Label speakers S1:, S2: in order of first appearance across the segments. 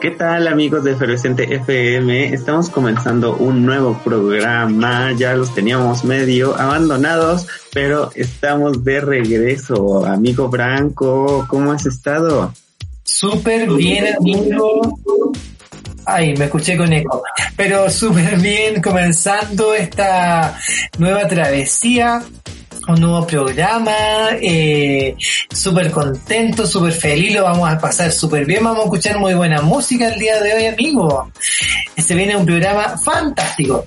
S1: ¿Qué tal amigos de Efervescente FM? Estamos comenzando un nuevo programa, ya los teníamos medio abandonados, pero estamos de regreso. Amigo Branco, ¿cómo has estado?
S2: Súper bien, amigo. Ay, me escuché con eco. Pero súper bien, comenzando esta nueva travesía un nuevo programa, eh, súper contento, súper feliz, lo vamos a pasar súper bien, vamos a escuchar muy buena música el día de hoy, amigo. Este viene un programa fantástico.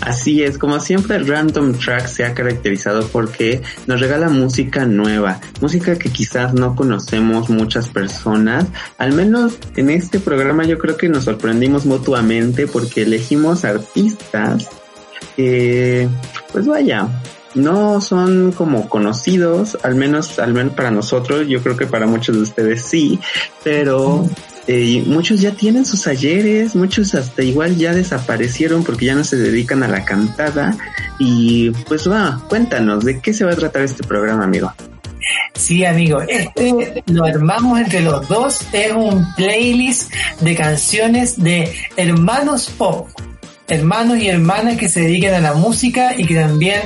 S1: Así es, como siempre Random Track se ha caracterizado porque nos regala música nueva, música que quizás no conocemos muchas personas, al menos en este programa yo creo que nos sorprendimos mutuamente porque elegimos artistas que, pues vaya, no son como conocidos, al menos, al menos para nosotros, yo creo que para muchos de ustedes sí, pero eh, muchos ya tienen sus ayeres, muchos hasta igual ya desaparecieron porque ya no se dedican a la cantada y pues va, cuéntanos de qué se va a tratar este programa, amigo.
S2: Sí, amigo, este lo armamos entre los dos, es un playlist de canciones de hermanos pop hermanos y hermanas que se dedican a la música y que también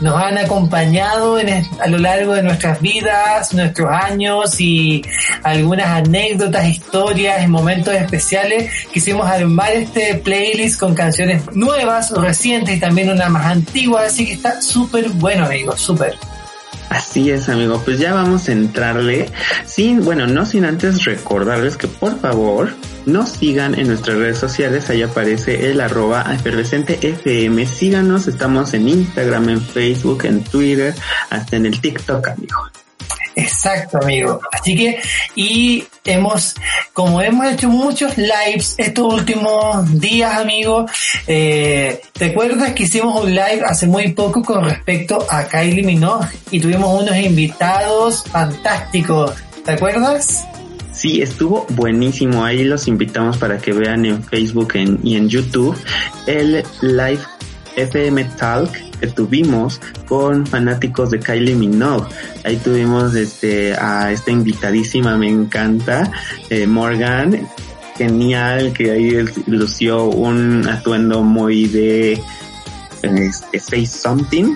S2: nos han acompañado en, a lo largo de nuestras vidas, nuestros años y algunas anécdotas, historias, en momentos especiales. Quisimos armar este playlist con canciones nuevas recientes y también una más antigua, así que está súper bueno, amigos, súper.
S1: Así es, amigo. Pues ya vamos a entrarle. Sin, bueno, no sin antes recordarles que por favor nos sigan en nuestras redes sociales. Ahí aparece el arroba efervescente FM. Síganos. Estamos en Instagram, en Facebook, en Twitter, hasta en el TikTok, amigo.
S2: Exacto, amigo. Así que, y hemos, como hemos hecho muchos lives estos últimos días, amigo, eh, ¿te acuerdas que hicimos un live hace muy poco con respecto a Kylie Minogue y tuvimos unos invitados fantásticos? ¿Te acuerdas?
S1: Sí, estuvo buenísimo. Ahí los invitamos para que vean en Facebook y en YouTube el live FM Talk que tuvimos con fanáticos de Kylie Minogue. Ahí tuvimos este a esta invitadísima, me encanta, eh, Morgan, genial, que ahí lució un atuendo muy de Space Something.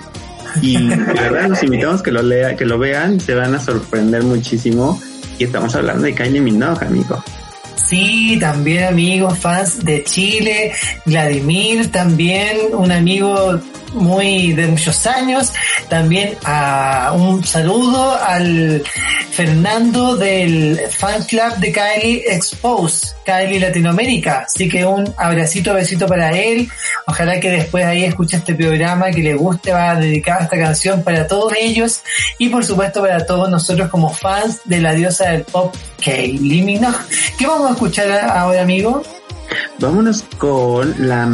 S1: Y de verdad los invitamos que lo lea, que lo vean, se van a sorprender muchísimo. Y estamos hablando de Kylie Minogue, amigo.
S2: Sí, también amigos, fans de Chile, Vladimir, también un amigo muy de muchos años. También a un saludo al Fernando del fan club de Kylie Expose, Kylie Latinoamérica. Así que un abracito, besito para él. Ojalá que después ahí escuche este programa, que le guste, va a dedicar esta canción para todos ellos y por supuesto para todos nosotros como fans de la diosa del pop, Kylie Minogue. ¿Qué vamos a escuchar ahora, amigo?
S1: Vámonos con la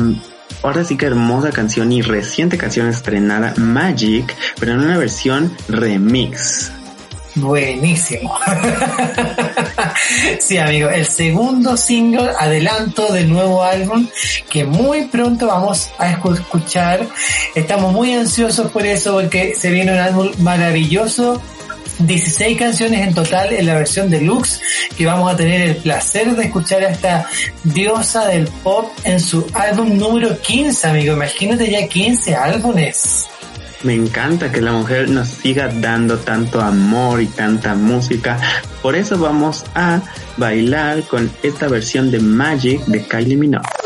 S1: ahora sí que hermosa canción y reciente canción estrenada Magic, pero en una versión remix.
S2: Buenísimo. sí, amigo, el segundo single, adelanto del nuevo álbum que muy pronto vamos a escuchar. Estamos muy ansiosos por eso porque se viene un álbum maravilloso 16 canciones en total en la versión deluxe que vamos a tener el placer de escuchar a esta diosa del pop en su álbum número 15, amigo. Imagínate ya 15 álbumes.
S1: Me encanta que la mujer nos siga dando tanto amor y tanta música. Por eso vamos a bailar con esta versión de Magic de Kylie Minogue.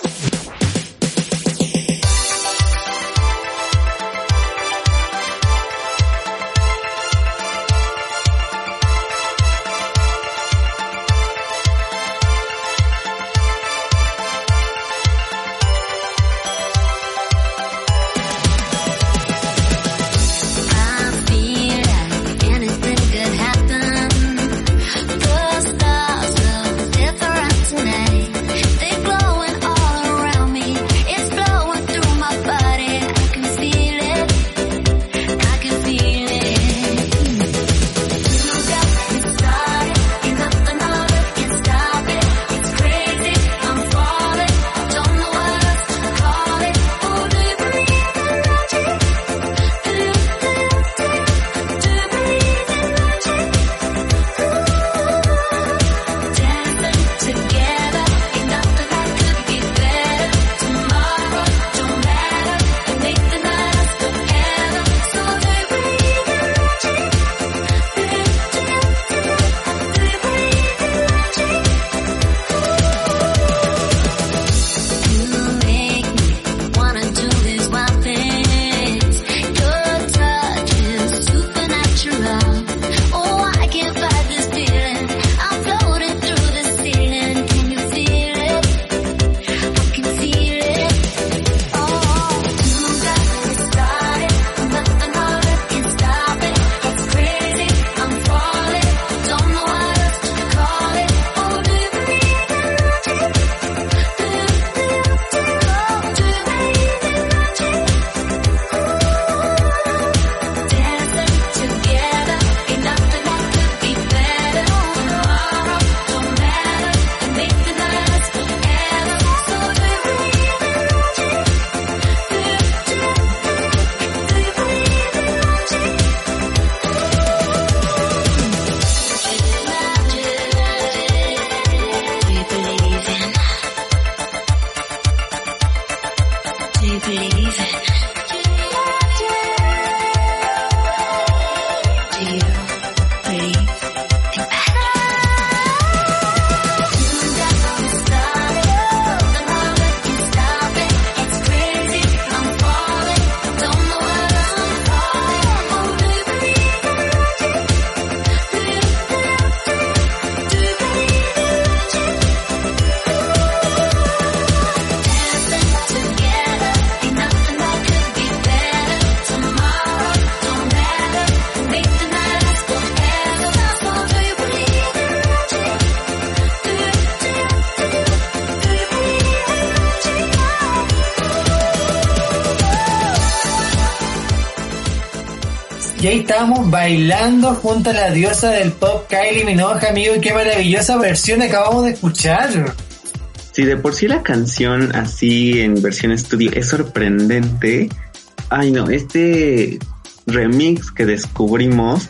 S2: Y ahí estábamos bailando junto a la diosa del pop Kylie Minogue, amigo, qué maravillosa versión acabamos de escuchar.
S1: Si de por sí la canción así en versión estudio es sorprendente, ay no, este remix que descubrimos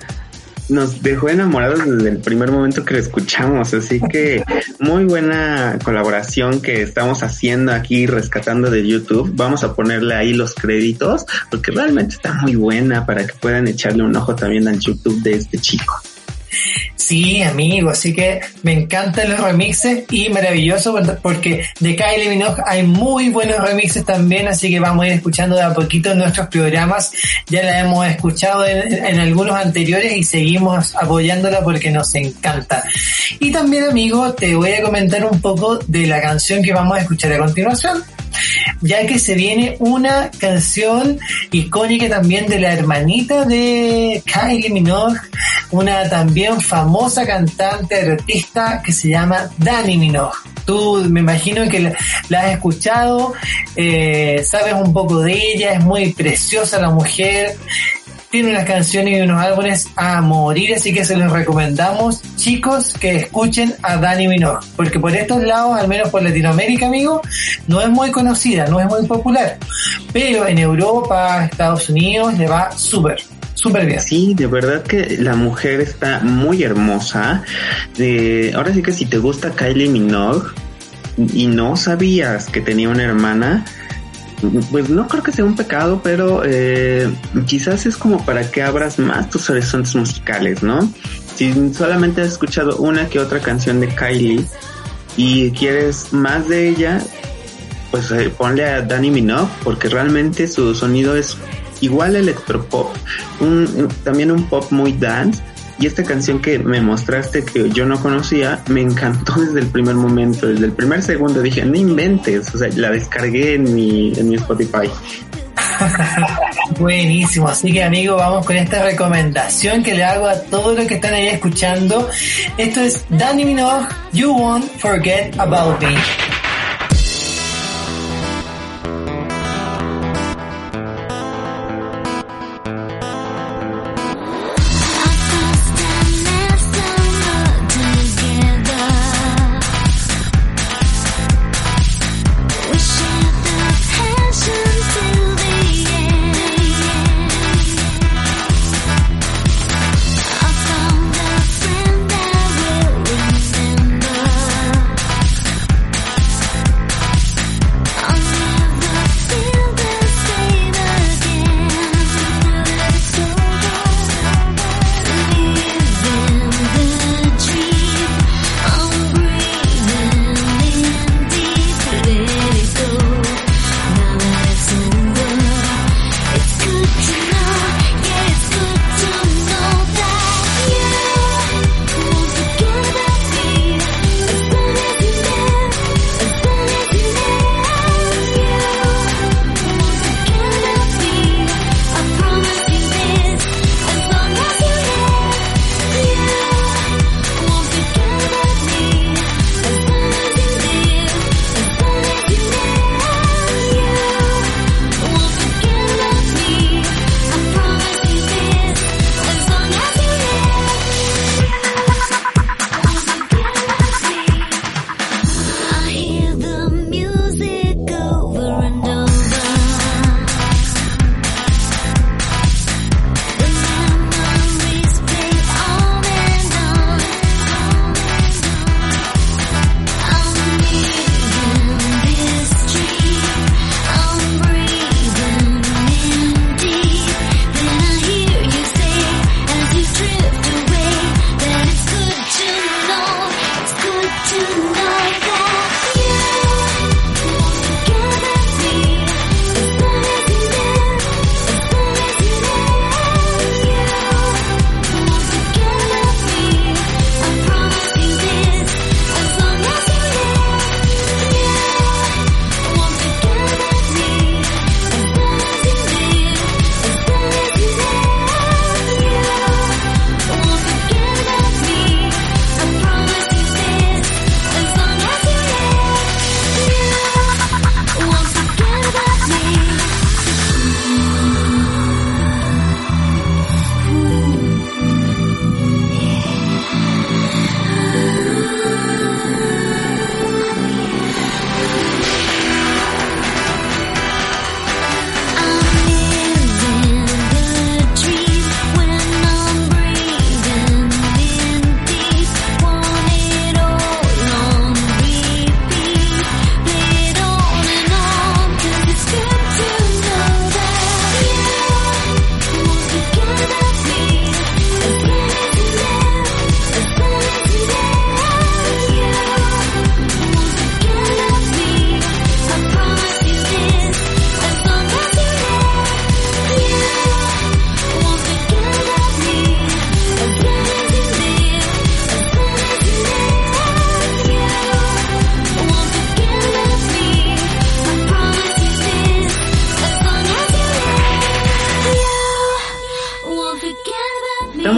S1: nos dejó enamorados desde el primer momento que lo escuchamos, así que muy buena colaboración que estamos haciendo aquí rescatando de YouTube. Vamos a ponerle ahí los créditos porque realmente está muy buena para que puedan echarle un ojo también al YouTube de este chico.
S2: Sí, amigo, así que me encantan los remixes y maravilloso porque de Kylie Minogue hay muy buenos remixes también, así que vamos a ir escuchando de a poquito en nuestros programas. Ya la hemos escuchado en, algunos anteriores y seguimos apoyándola porque nos encanta. Y también, amigo, te voy a comentar un poco de la canción que vamos a escuchar a continuación ya que se viene una canción icónica también de la hermanita de Kylie Minogue, una también famosa cantante, artista que se llama Dani Minogue. Tú me imagino que la, has escuchado, eh, sabes un poco de ella, es muy preciosa la mujer, tiene unas canciones y unos álbumes a morir, así que se los recomendamos, chicos, que escuchen a Dani Minor, porque por estos lados, al menos por Latinoamérica, amigo, no es muy conocida, no es muy popular, pero en Europa, Estados Unidos, le va súper. Súper bien.
S1: Sí, de verdad que la mujer está muy hermosa. De, ahora sí que si te gusta Kylie Minogue y no sabías que tenía una hermana, pues no creo que sea un pecado, pero eh, quizás es como para que abras más tus horizontes musicales, ¿no? Si solamente has escuchado una que otra canción de Kylie y quieres más de ella, pues eh, ponle a Danny Minogue porque realmente su sonido es igual electropop, un, también un pop muy dance y esta canción que me mostraste que yo no conocía, me encantó desde el primer momento, desde el primer segundo dije, no inventes, o sea, la descargué en mi, en mi Spotify.
S2: Buenísimo, así que amigo, vamos con esta recomendación que le hago a todos los que están ahí escuchando. Esto es Danny Minogue, You Won't Forget About Me.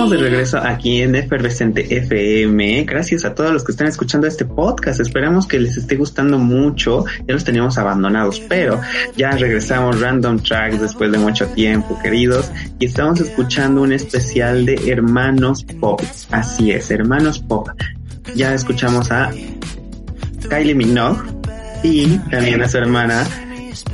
S1: De regreso aquí en Efervescente FM. Gracias a todos los que están escuchando este podcast. Esperamos que les esté gustando mucho. Ya los teníamos abandonados, pero ya regresamos Random Tracks después de mucho tiempo, queridos. Y estamos escuchando un especial de Hermanos Pop. Así es, Hermanos Pop. Ya escuchamos a Kylie Minogue y también a su hermana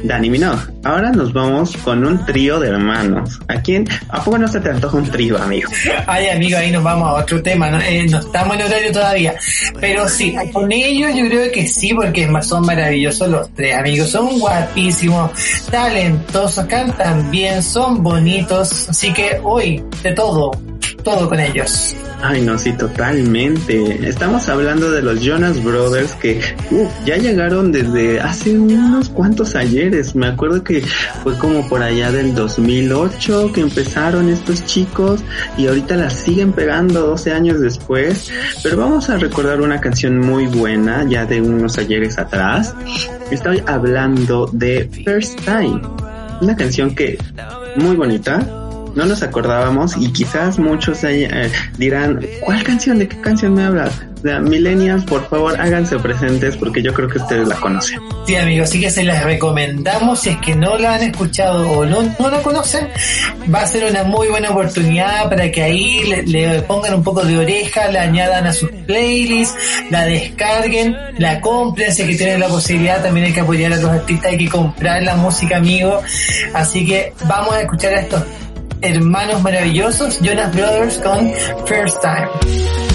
S1: Dani Minogue. Ahora nos vamos con un trío de hermanos. ¿A quién? ¿A poco no se te antoja un trío, amigo?
S3: Ay, amigo, ahí nos vamos a otro tema. No, eh, estamos en horario todavía. Pero sí, con ellos yo creo que sí, porque son maravillosos los tres amigos. Son guapísimos, talentosos, cantan bien, son bonitos. Así que hoy, de todo, todo con ellos.
S1: Ay, no, sí, totalmente. Estamos hablando de los Jonas Brothers que uh, ya llegaron desde hace unos cuantos ayeres. Me acuerdo que fue como por allá del 2008 que empezaron estos chicos y ahorita la siguen pegando 12 años después. Pero vamos a recordar una canción muy buena ya de unos ayeres atrás. Estoy hablando de First Time. Una canción que muy bonita, no nos acordábamos y quizás muchos eh, dirán, ¿cuál canción? ¿De qué canción me hablas? De Millennials, por favor, háganse presentes porque yo creo que ustedes la conocen.
S3: Sí, amigos, sí que se las recomendamos. Si es que no la han escuchado o no, no la conocen, va a ser una muy buena oportunidad para que ahí le, le pongan un poco de oreja, la añadan a sus playlists, la descarguen, la compren. Si es que tienen la posibilidad, también hay que apoyar a los artistas, hay que comprar la música, amigos. Así que vamos a escuchar a estos hermanos maravillosos, Jonas Brothers con First Time.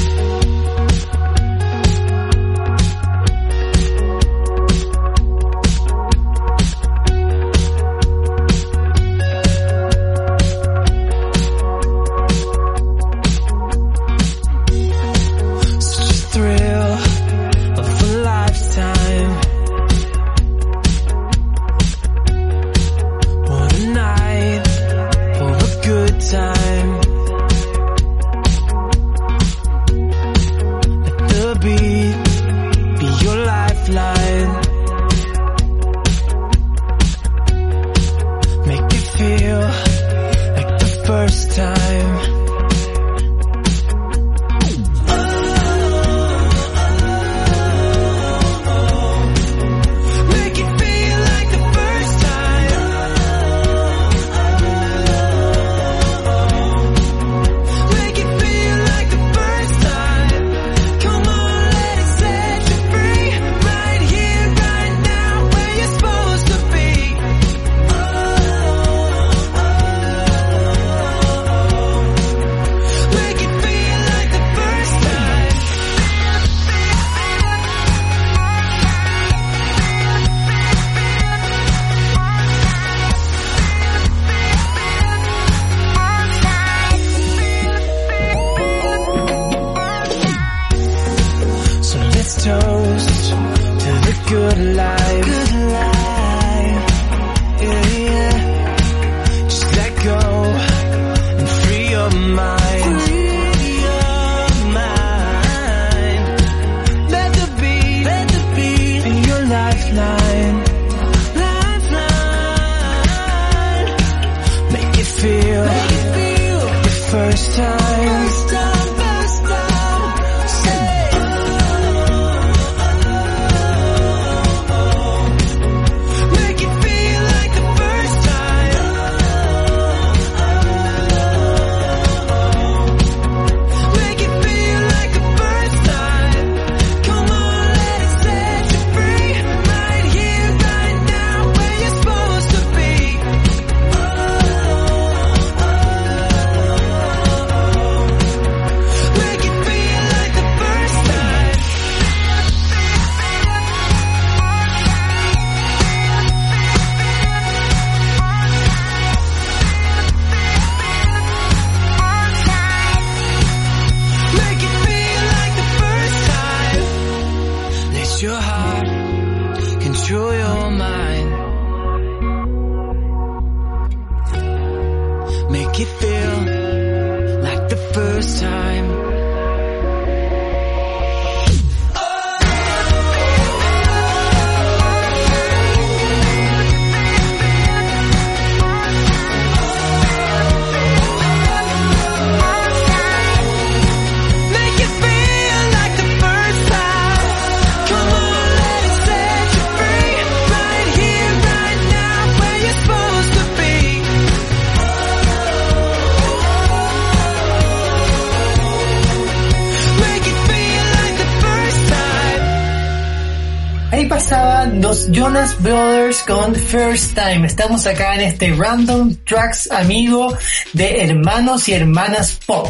S2: Jonas Brothers con First Time. Estamos acá en este Random Tracks amigo de hermanos y hermanas pop.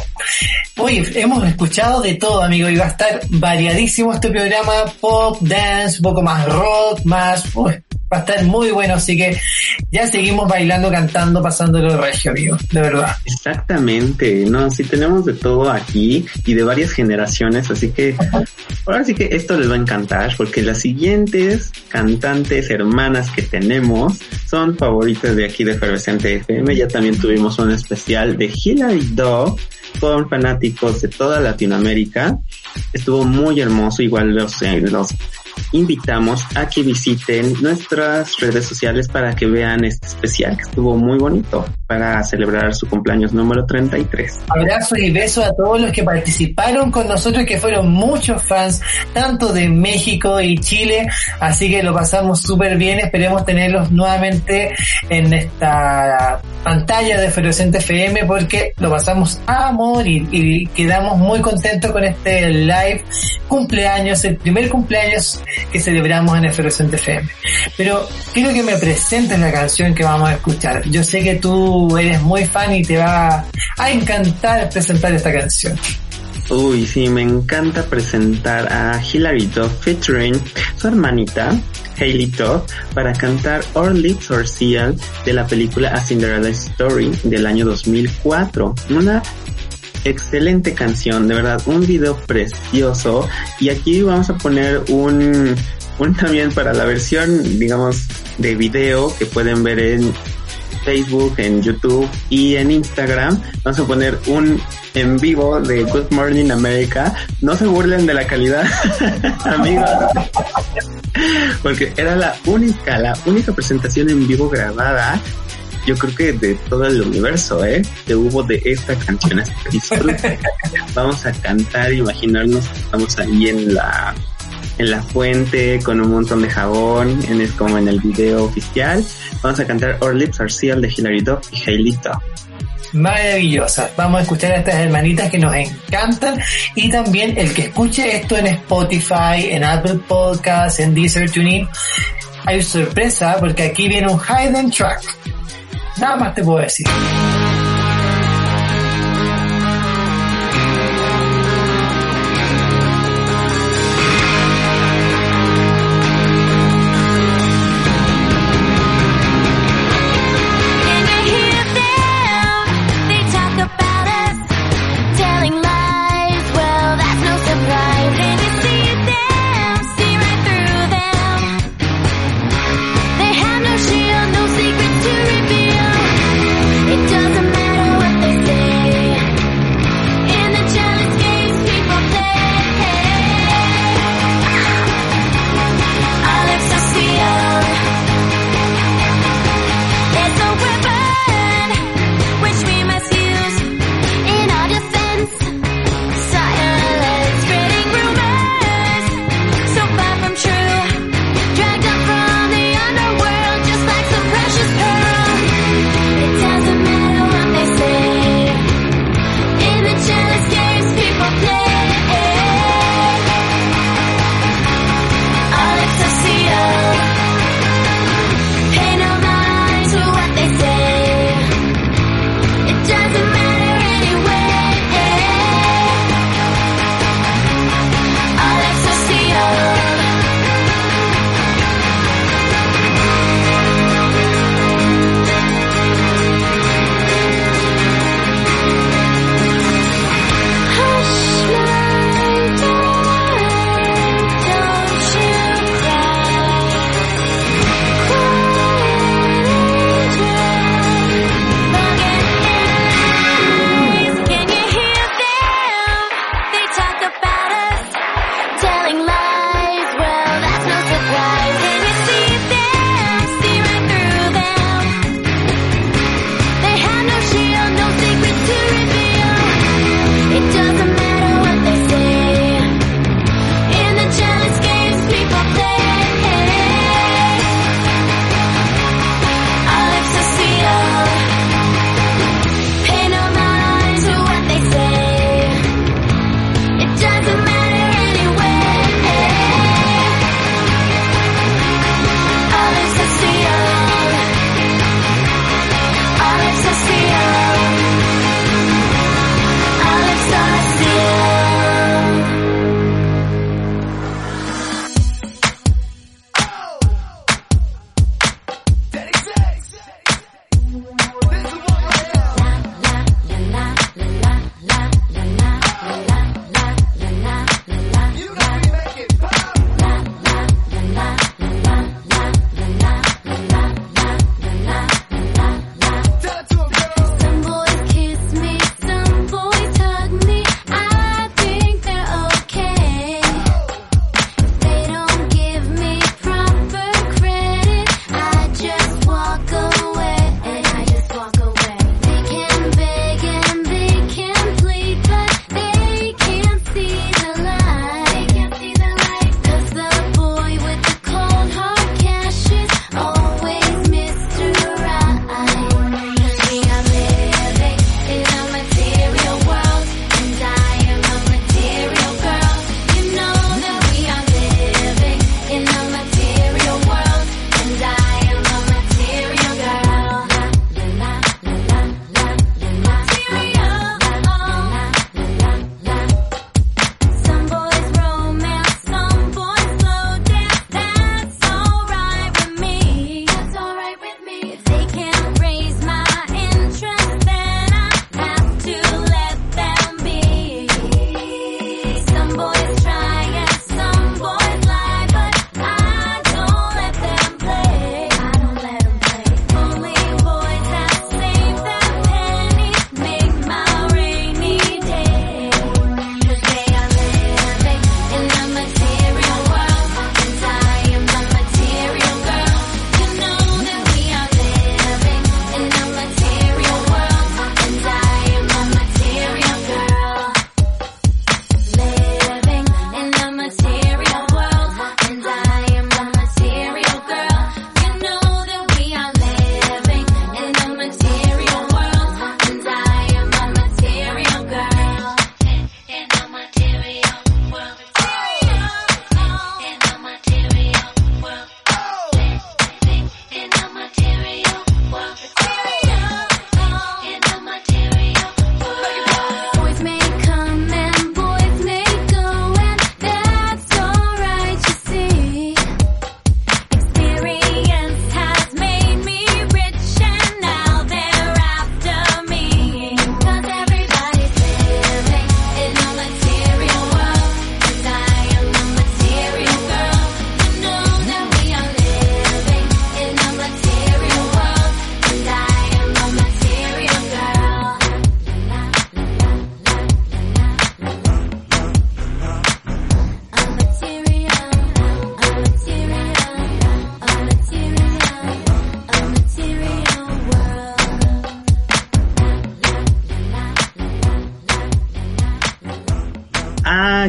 S2: Hoy hemos escuchado de todo, amigo, y va a estar variadísimo este programa pop, dance, un poco más rock, más va a estar muy bueno, así que ya seguimos bailando, cantando, pasándolo regio, amigo, de verdad.
S1: Exactamente, no, sí tenemos de todo aquí y de varias generaciones, así que ahora sí que esto les va a encantar porque las siguientes cantantes hermanas que tenemos son favoritas de aquí de Efervescente FM, ya también tuvimos un especial de Hilary Duff con fanáticos de toda Latinoamérica. Estuvo muy hermoso, igual los, eh, los invitamos a que visiten nuestras redes sociales para que vean este especial que estuvo muy bonito para celebrar su cumpleaños número 33.
S2: Abrazo y beso a todos los que participaron con nosotros, que fueron muchos fans, tanto de México y Chile, así que lo pasamos súper bien, esperemos tenerlos nuevamente en esta pantalla de Ferocente FM porque lo pasamos a y, y quedamos muy contentos con este live cumpleaños, el primer cumpleaños que celebramos en Efervescente FM. Pero quiero que me presentes la canción que vamos a escuchar. Yo sé que tú eres muy fan y te va a encantar presentar esta canción.
S1: Uy, sí, me encanta presentar a Hilary featuring su hermanita, Hailey Duff, para cantar Our Lips Are Sealed de la película A Cinderella Story del año 2004. Una excelente canción, de verdad, un video precioso. Y aquí vamos a poner un, un también para la versión, digamos, de video que pueden ver en Facebook, en YouTube y en Instagram. Vamos a poner un en vivo de Good Morning America. No se burlen de la calidad, amigos. Porque era la única, la única presentación en vivo grabada yo creo que de todo el universo, ¿eh? Que hubo de esta canción. Así que Vamos a cantar, imaginarnos que estamos ahí en la en la fuente con un montón de jabón, en, es como en el video oficial. Vamos a cantar Our Lips Are Sealed de Hilary Duff y Hailey.
S2: Maravillosa. Vamos a escuchar a estas hermanitas que nos encantan y también el que escuche esto en Spotify, en Apple Podcasts, en Deezer Tuning. Hay sorpresa porque aquí viene un hidden track Nada más te puedo decir.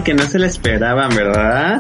S1: Que no se la esperaban, ¿verdad?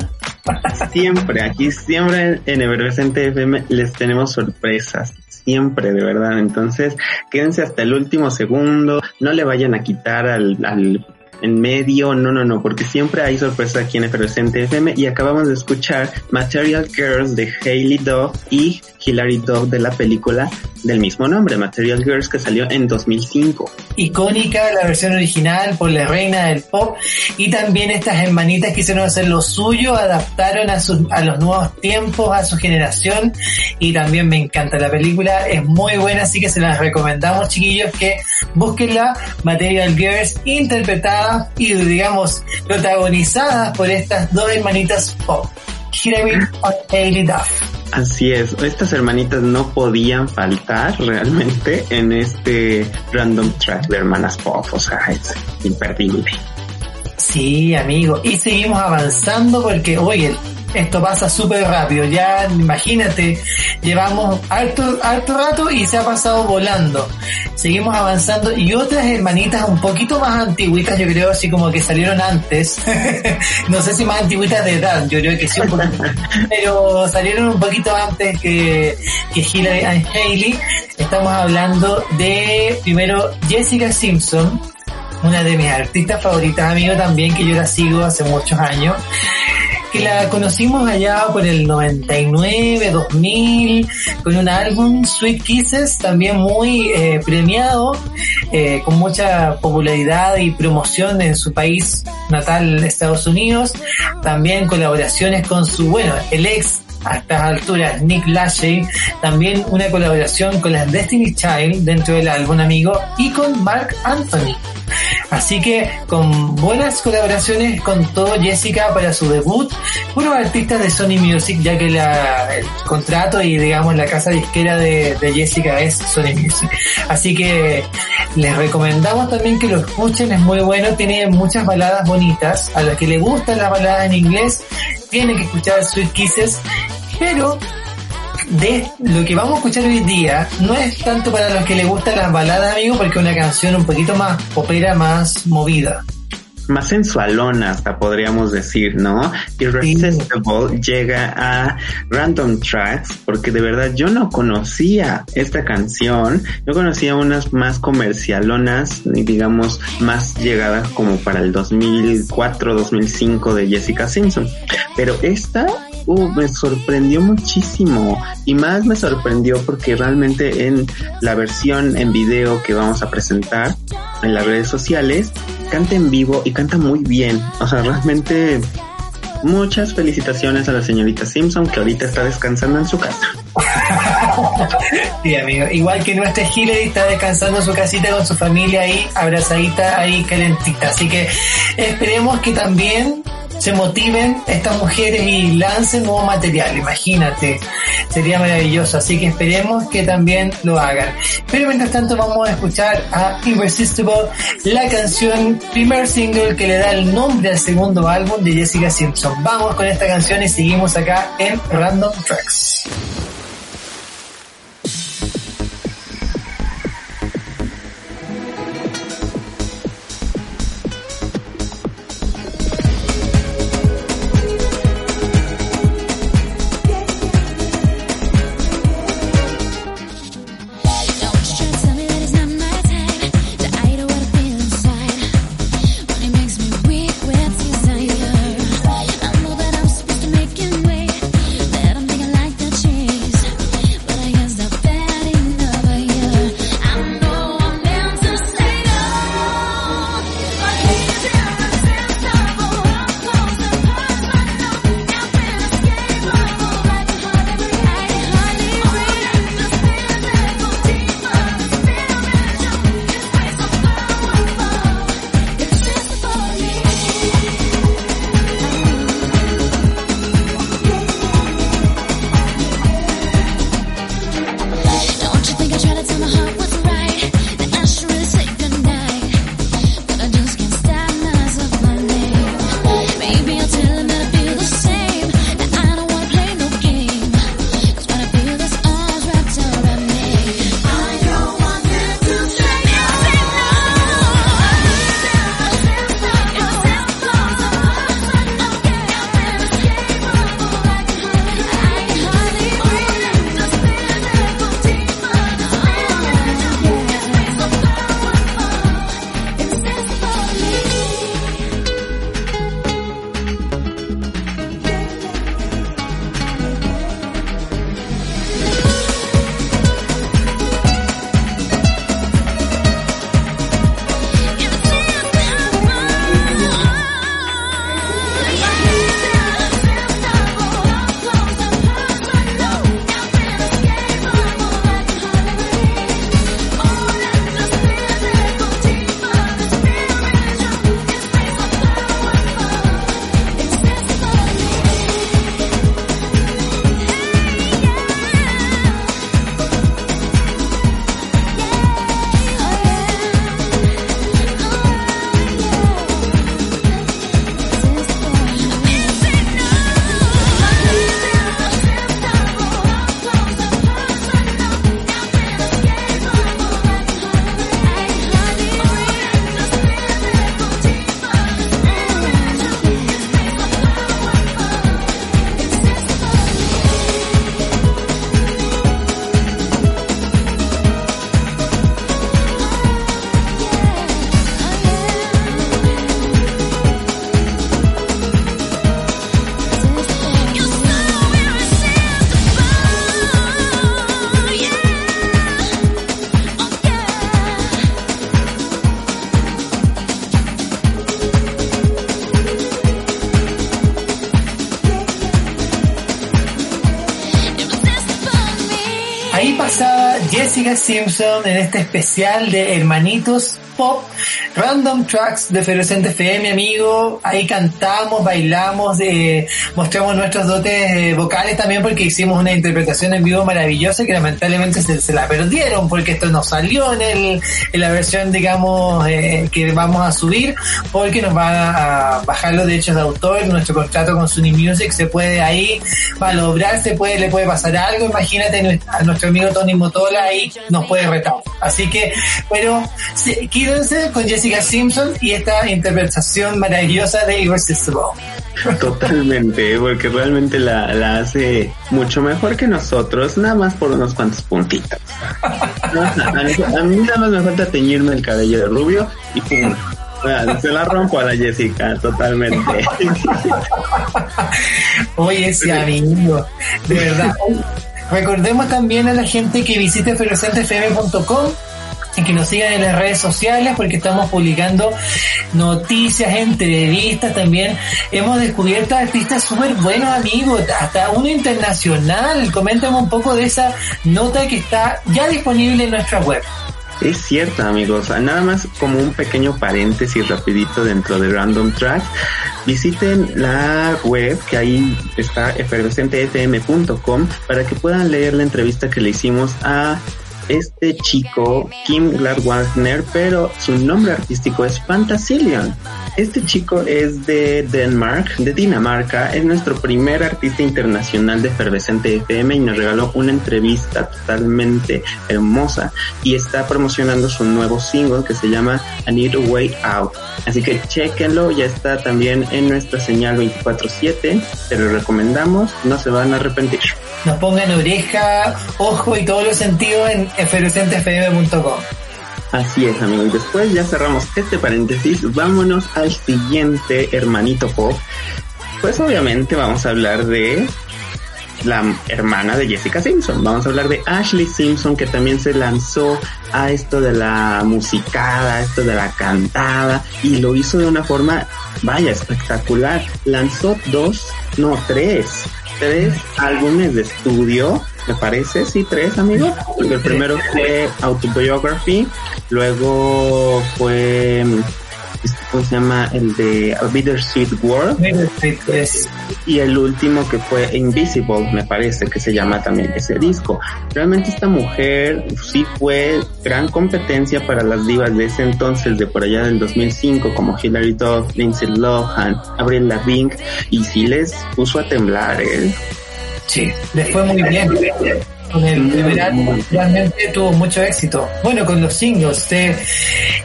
S1: Siempre, aquí siempre en Efervescente FM les tenemos sorpresas. Siempre, de verdad. Entonces, quédense hasta el último segundo. No le vayan a quitar al, al en medio, no, no, no, porque siempre hay sorpresas aquí en Efervescente FM y acabamos de escuchar Material Girls de Hailey Dove y Hilary Dove de la película del mismo nombre, Material Girls, que salió en 2005.
S2: Icónica la versión original por la reina del pop y también estas hermanitas quisieron hacer lo suyo, adaptaron a, sus, a los nuevos tiempos, a su generación y también me encanta la película, es muy buena, así que se las recomendamos chiquillos que búsquenla, Material Girls, interpretada y digamos protagonizadas por estas dos hermanitas pop. Hilary Hailey Duff.
S1: Así es, estas hermanitas no podían faltar realmente en este random track de hermanas pop, o sea, es imperdible.
S2: Sí, amigo, y seguimos avanzando porque, oye, esto pasa súper rápido. Ya, imagínate, llevamos harto, harto rato y se ha pasado volando. Seguimos avanzando y otras hermanitas un poquito más antiguitas, yo creo, así como que salieron antes. no sé si más antiguitas de edad, yo creo que sí pero salieron un poquito antes que, que Hillary and Haley. Estamos hablando de, primero, Jessica Simpson, una de mis artistas favoritas, amigo, también, que yo la sigo hace muchos años que la conocimos allá por el 99, 2000, con un álbum Sweet Kisses, también muy eh, premiado, eh, con mucha popularidad y promoción en su país natal, Estados Unidos, también colaboraciones con su, bueno, el ex a estas alturas Nick Lachey, también una colaboración con las Destiny Child dentro del álbum amigo y con Mark Anthony. Así que con buenas colaboraciones con todo Jessica para su debut, unos artistas de Sony Music, ya que la, el contrato y digamos la casa disquera de, de Jessica es Sony Music. Así que les recomendamos también que lo escuchen, es muy bueno, tiene muchas baladas bonitas, a los que les gustan las baladas en inglés, tienen que escuchar Sweet Kisses, pero de lo que vamos a escuchar hoy día no es tanto para los que les gustan las baladas, amigo, porque es una canción un poquito más popera, más movida.
S1: Más sensualona, hasta podríamos decir, ¿no? Irresistible llega a Random Tracks porque de verdad yo no conocía esta canción. Yo conocía unas más comercialonas, digamos, más llegadas como para el 2004, 2005 de Jessica Simpson. Pero esta uh, me sorprendió muchísimo y más me sorprendió porque realmente en la versión en video que vamos a presentar en las redes sociales canta en vivo y canta muy bien. O sea, realmente muchas felicitaciones a la señorita Simpson que ahorita está descansando en su casa.
S2: sí, amigo. Igual que nuestra Hillary está descansando en su casita con su familia ahí, abrazadita, ahí calentita. Así que esperemos que también se motiven estas mujeres y lancen nuevo material, imagínate, sería maravilloso, así que esperemos que también lo hagan. Pero mientras tanto vamos a escuchar a Irresistible, la canción, primer single que le da el nombre al segundo álbum de Jessica Simpson. Vamos con esta canción y seguimos acá en Random Tracks. Simpson en este especial de Hermanitos Pop, Random Tracks de Ferocente FM, amigo. Ahí cantamos, bailamos, eh, mostramos nuestros dotes eh, vocales también porque hicimos una interpretación en vivo maravillosa que lamentablemente se, la perdieron porque esto no salió en, el, en la versión, digamos, eh, que vamos a subir porque nos va a bajar los derechos de autor, nuestro contrato con Sony Music se puede ahí malobrar, se puede, le puede pasar algo, imagínate a nuestro amigo Tony Motola ahí nos puede retar. Así que, pero quédense con Jessica Simpson y esta interpretación maravillosa de Irresistible.
S1: Totalmente, porque realmente la, hace mucho mejor que nosotros, nada más por unos cuantos puntitos. a, mí nada más me falta teñirme el cabello de rubio y pum. Se la rompo a la Jessica, totalmente.
S2: Oye, ese amigo, de verdad. Recordemos también a la gente que visite ferocentefm.com y que nos sigan en las redes sociales porque estamos publicando noticias, entrevistas también. Hemos descubierto artistas súper buenos amigos, hasta uno internacional. Coméntame un poco de esa nota que está ya disponible en nuestra web.
S1: Es cierto, amigos. Nada más como un pequeño paréntesis rapidito dentro de Random Tracks. Visiten la web que ahí está efervescentefm.com para que puedan leer la entrevista que le hicimos a este chico, Kim Glad Wagner, pero su nombre artístico es Fantasilion. Este chico es de Denmark, de Dinamarca, es nuestro primer artista internacional de Efervescente FM y nos regaló una entrevista totalmente hermosa y está promocionando su nuevo single que se llama I Need a Way Out. Así que chequenlo, ya está también en nuestra señal 24/7, te lo recomendamos, no se van a arrepentir.
S2: Nos pongan oreja, ojo y todos los sentidos en efervescentefm.com.
S1: Así es, amigos. Y después ya cerramos este paréntesis. Vámonos al siguiente hermanito pop. Pues obviamente vamos a hablar de la hermana de Jessica Simpson. Vamos a hablar de Ashley Simpson, que también se lanzó a esto de la musicada, a esto de la cantada, y lo hizo de una forma, vaya, espectacular. Lanzó dos, no, tres tres álbumes de estudio, me parece, sí, tres amigos. El primero fue Autobiography, luego fue este, ¿cómo se llama? El de A Bittersweet World. Y el último que fue Invisible, me parece que se llama también ese disco. Realmente esta mujer sí fue gran competencia para las divas de ese entonces, de por allá del 2005, como Hilary Duff, Lindsay Lohan, Avril Lavigne, y sí les puso a temblar, ¿eh?
S2: Sí, les fue muy bien con el álbum realmente tuvo mucho éxito. Bueno, con los singles.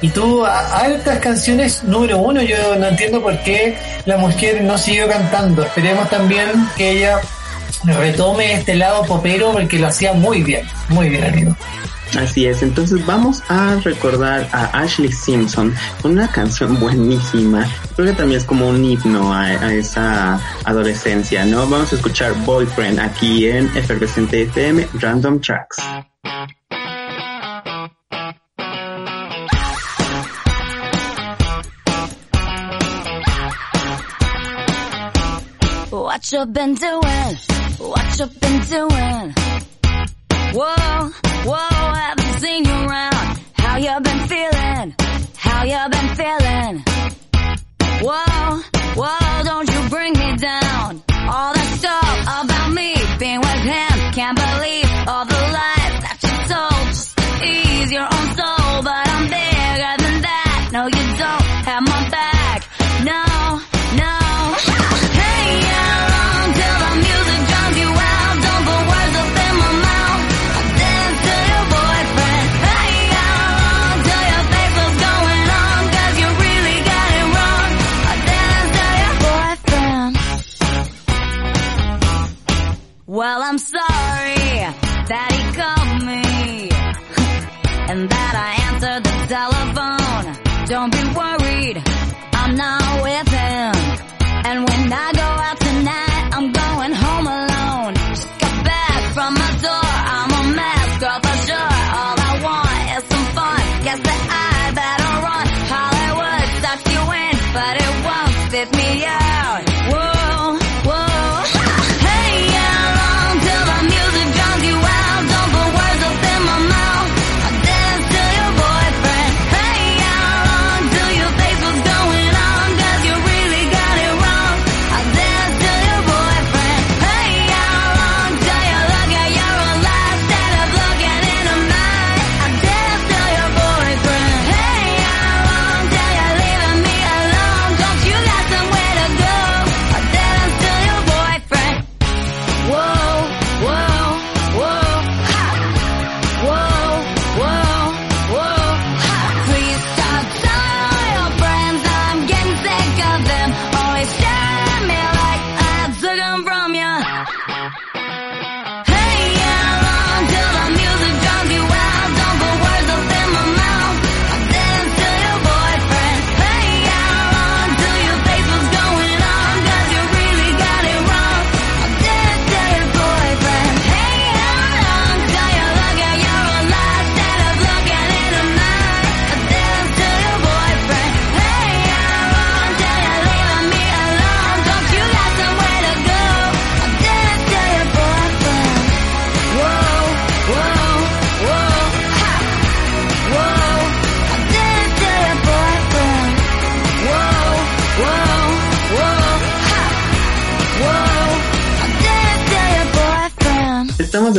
S2: y tuvo altas canciones número uno. Yo no entiendo por qué la mujer no siguió cantando. Esperemos también que ella retome este lado popero porque lo hacía muy bien. Muy bien, amigo.
S1: Así es, entonces vamos a recordar a Ashley Simpson con una canción buenísima. Creo que también es como un himno a, esa adolescencia, ¿no? Vamos a escuchar Boyfriend aquí en Efervescente FM Random Tracks. What you been doing? What you been doing? Whoa, whoa, haven't seen you around. How you been feeling? How you been feeling? Whoa, whoa, don't you bring me down. All that stuff about me being with him. Can't believe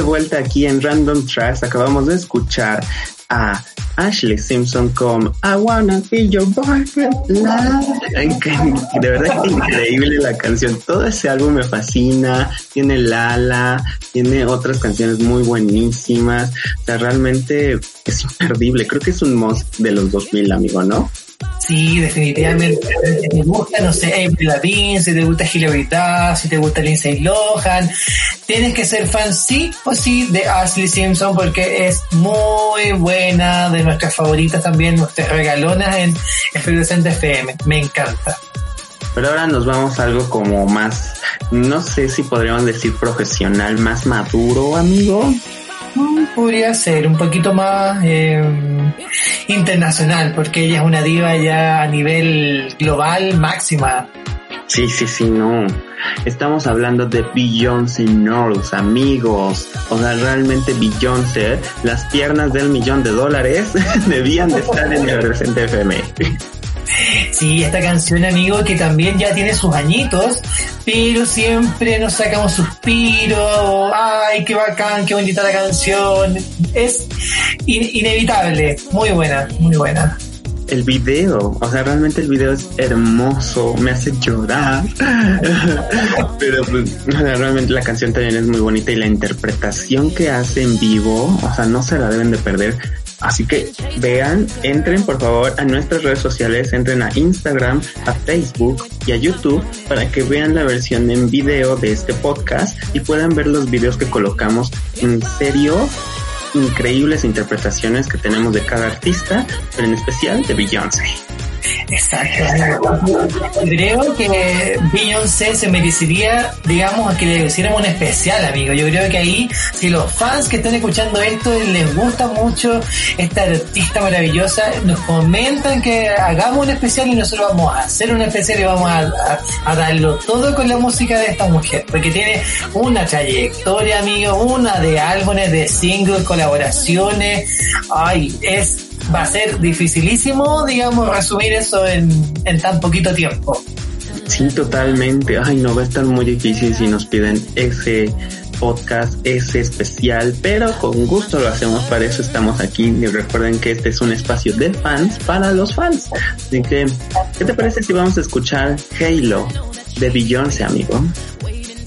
S1: vuelta aquí en Random Tracks. Acabamos de escuchar a Ashley Simpson con I Wanna Be Your Boyfriend. De verdad que increíble la canción. Todo ese álbum me fascina. Tiene Lala, tiene otras canciones muy buenísimas. O sea, realmente es imperdible. Creo que es un must de los 2000, amigo, ¿no?
S2: Sí, definitivamente. Si te gusta, no sé, Avril Lavigne, si te gusta Hilary Duff, si te gusta Lindsay Lohan, tienes que ser fan sí o sí de Ashley Simpson porque es muy buena, de nuestras favoritas también, nuestras regalonas en Efervescente FM. Me encanta.
S1: Pero ahora nos vamos a algo como más, no sé si podríamos decir profesional, más maduro, amigo.
S2: Mm, podría ser un poquito más eh, internacional, porque ella es una diva ya a nivel global máxima.
S1: Sí, sí, sí, no. Estamos hablando de Beyoncé Knowles, amigos. O sea, realmente Beyoncé, las piernas del millón de dólares debían de estar en el presente FM.
S2: Sí, esta canción, amigo, que también ya tiene sus añitos, pero siempre nos sacamos suspiro, ay, qué bacán, qué bonita la canción. Es inevitable, muy buena, muy buena.
S1: El video, o sea, realmente el video es hermoso, me hace llorar. Pero pues, realmente la canción también es muy bonita y la interpretación que hace en vivo, o sea, no se la deben de perder Así que vean, entren por favor a nuestras redes sociales, entren a Instagram, a Facebook y a YouTube para que vean la versión en video de este podcast y puedan ver los videos que colocamos. En serio, increíbles interpretaciones que tenemos de cada artista, pero en especial de Beyoncé.
S2: Exacto. Creo que Beyoncé se merecería, digamos, que le hiciéramos un especial, amigo. Yo creo que ahí, si los fans que están escuchando esto les gusta mucho esta artista maravillosa, nos comentan que hagamos un especial y nosotros vamos a hacer un especial y vamos a, a darlo todo con la música de esta mujer, porque tiene una trayectoria, amigo, una de álbumes, de singles, colaboraciones. Ay, es va a ser dificilísimo, digamos, resumir eso en, en tan poquito tiempo.
S1: Sí, totalmente. Ay, no va a estar muy difícil si nos piden ese podcast, ese especial, pero con gusto lo hacemos, para eso estamos aquí y recuerden que este es un espacio de fans para los fans. Así que, ¿qué te parece si vamos a escuchar Halo de Beyoncé, amigo?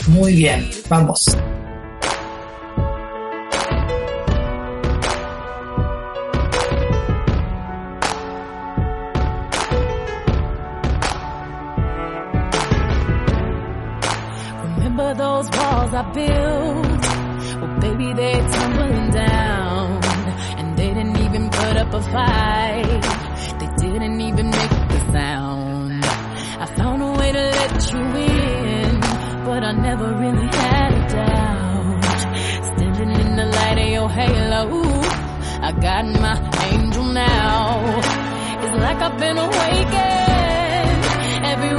S2: Muy bien, vamos. Never really had a doubt. Standing in the light of your halo, I got my angel now. It's like I've been awakened. Every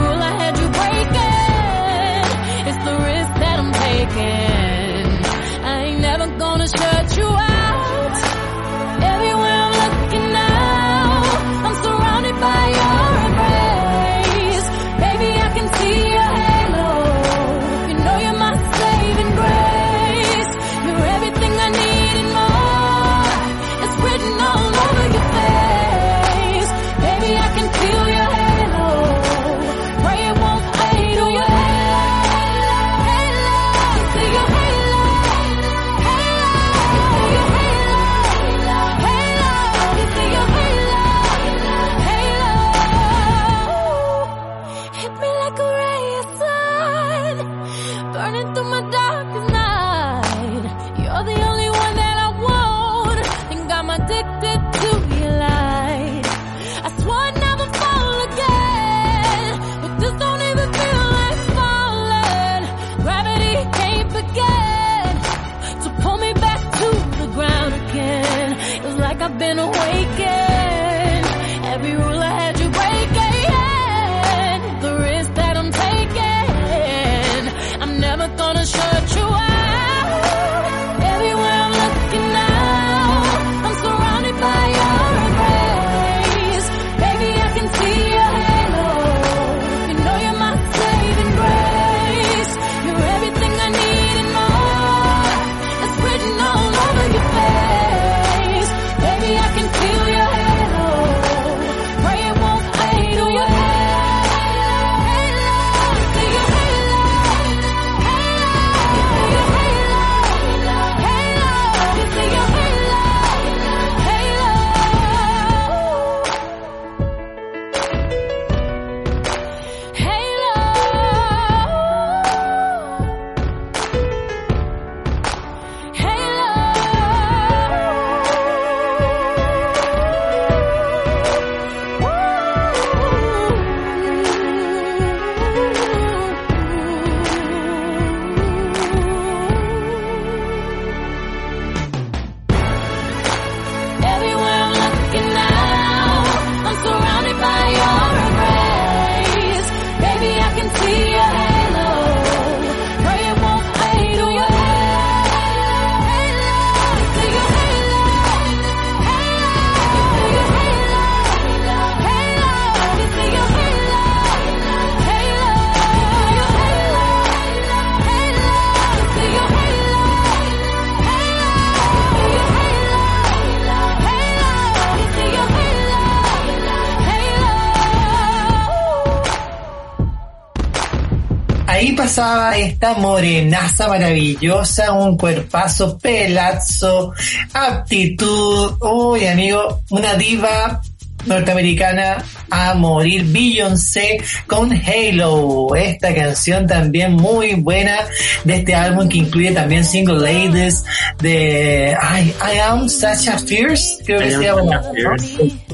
S2: esta morenaza maravillosa, un cuerpazo, pelazo, aptitud, uy amigo, una diva norteamericana a morir Beyoncé con Halo, esta canción también muy buena de este álbum que incluye también Single Ladies de I, I Am Such a Fierce, creo que se llama.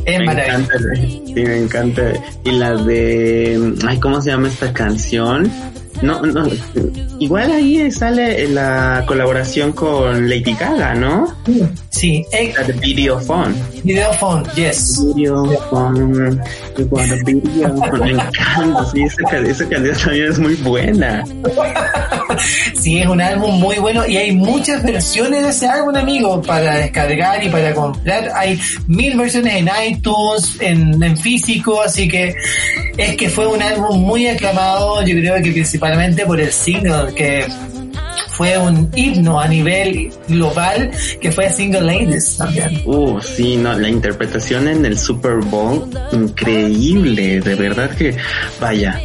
S1: Es maravilloso. Sí, me encanta. Y la de, ay, ¿cómo se llama esta canción? No, no, igual ahí sale la colaboración con Lady Gaga, ¿no?
S2: Sí,
S1: la de Videophone.
S2: Videophone, yes.
S1: Videophone, encanta, sí, esa, esa canción también es muy buena.
S2: sí, es un álbum muy bueno y hay muchas versiones de ese álbum, amigo, para descargar y para comprar. Hay mil versiones en iTunes, en, en físico, así que es que fue un álbum muy aclamado, yo creo que principalmente por el single que fue un himno a nivel global que fue Single Ladies también.
S1: Uh, sí, no, la interpretación en el Super Bowl, increíble, de verdad que, vaya,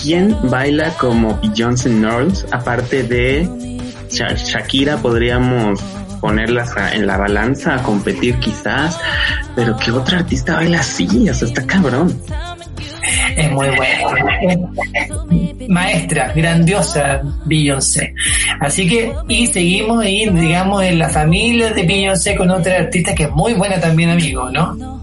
S1: ¿quién baila como Beyoncé Knowles? Aparte de Shakira, podríamos ponerlas en la balanza a competir quizás, pero ¿qué otra artista baila así? O sea, está cabrón
S2: es muy buena. Maestra, grandiosa Beyoncé. Así que, y seguimos ahí, digamos, en la familia de Beyoncé con otra artista que es muy buena también, amigo, ¿no?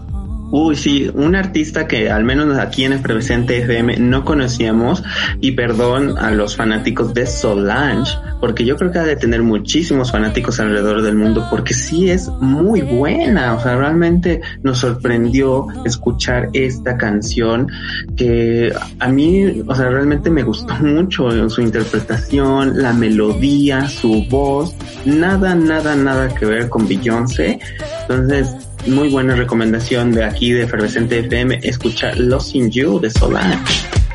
S1: Uy, sí, un artista que al menos aquí en el presente FM no conocíamos y perdón a los fanáticos de Solange, porque yo creo que ha de tener muchísimos fanáticos alrededor del mundo porque sí es muy buena, o sea, realmente nos sorprendió escuchar esta canción que a mí, o sea, realmente me gustó mucho su interpretación, la melodía, su voz, nada, nada, nada que ver con Beyoncé. Entonces, muy buena recomendación de aquí de Efervescente FM, escuchar Lost in You de Solange.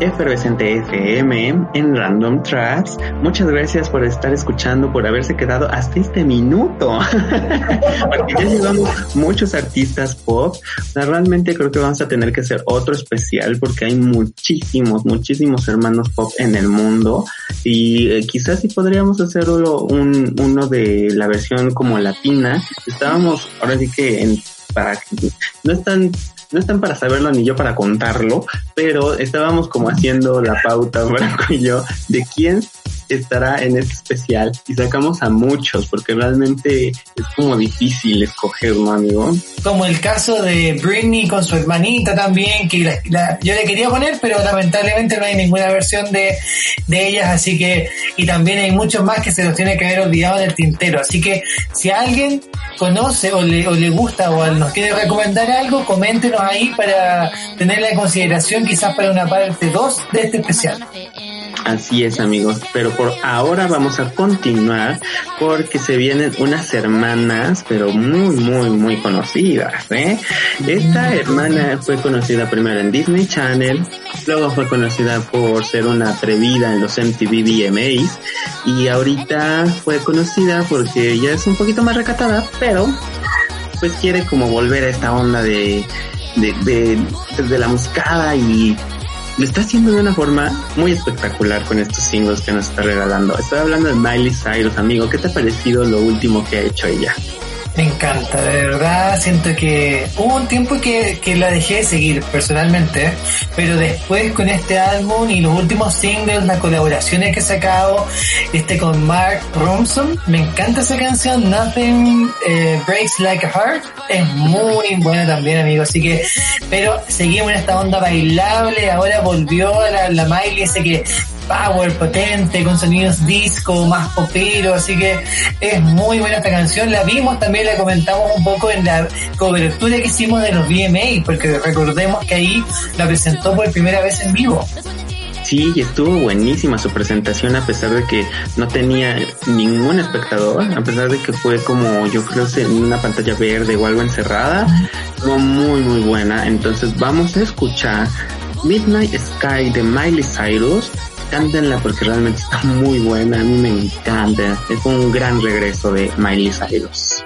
S1: Efervescente FM, en Random Tracks. Muchas gracias por estar escuchando, por haberse quedado hasta este minuto. Porque ya llevamos muchos artistas pop. realmente creo que vamos a tener que hacer otro especial porque hay muchísimos, muchísimos hermanos pop en el mundo. Y eh, quizás si podríamos hacerlo un, uno de la versión como latina. Estábamos, ahora sí que en para no están no están para saberlo ni yo para contarlo, pero estábamos como haciendo la pauta, Franco y yo, de quién estará en este especial y sacamos a muchos porque realmente es como difícil escoger, ¿no, amigo?
S2: Como el caso de Britney con su hermanita también, que yo le quería poner, pero lamentablemente no hay ninguna versión de, de ellas, así que, y también hay muchos más que se los tiene que haber olvidado en el tintero, así que si alguien conoce o le, gusta o nos quiere recomendar algo, ahí para tenerla en consideración quizás para una parte 2 de este especial.
S1: Así es amigos, pero por ahora vamos a continuar porque se vienen unas hermanas, pero muy, muy, muy conocidas. ¿eh? Esta hermana fue conocida primero en Disney Channel, luego fue conocida por ser una atrevida en los MTV VMAs y ahorita fue conocida porque ella es un poquito más recatada, pero pues quiere como volver a esta onda de de, de, de la musicada y lo está haciendo de una forma muy espectacular con estos singles que nos está regalando. Estoy hablando de Miley Cyrus, amigo. ¿Qué te ha parecido lo último que ha hecho ella?
S2: Me encanta, de verdad. Siento que hubo un tiempo que, que la dejé de seguir personalmente, pero después con este álbum y los últimos singles, las colaboraciones que he sacado, este con Mark Ronson, me encanta esa canción, Nothing eh, Breaks Like a Heart, es muy buena también amigo, así que, pero seguimos en esta onda bailable, ahora volvió la, la Miley ese que power, potente, con sonidos disco, más popero, así que es muy buena esta canción. La vimos, también la comentamos un poco en la cobertura que hicimos de los VMA, porque recordemos que ahí la presentó por primera vez en vivo.
S1: Sí, y estuvo buenísima su presentación a pesar de que no tenía ningún espectador, a pesar de que fue como yo creo en una pantalla verde o algo encerrada, fue muy muy buena. Entonces vamos a escuchar Midnight Sky de Miley Cyrus cántenla porque realmente está muy buena, a mí me encanta, es un gran regreso de Miley Cyrus.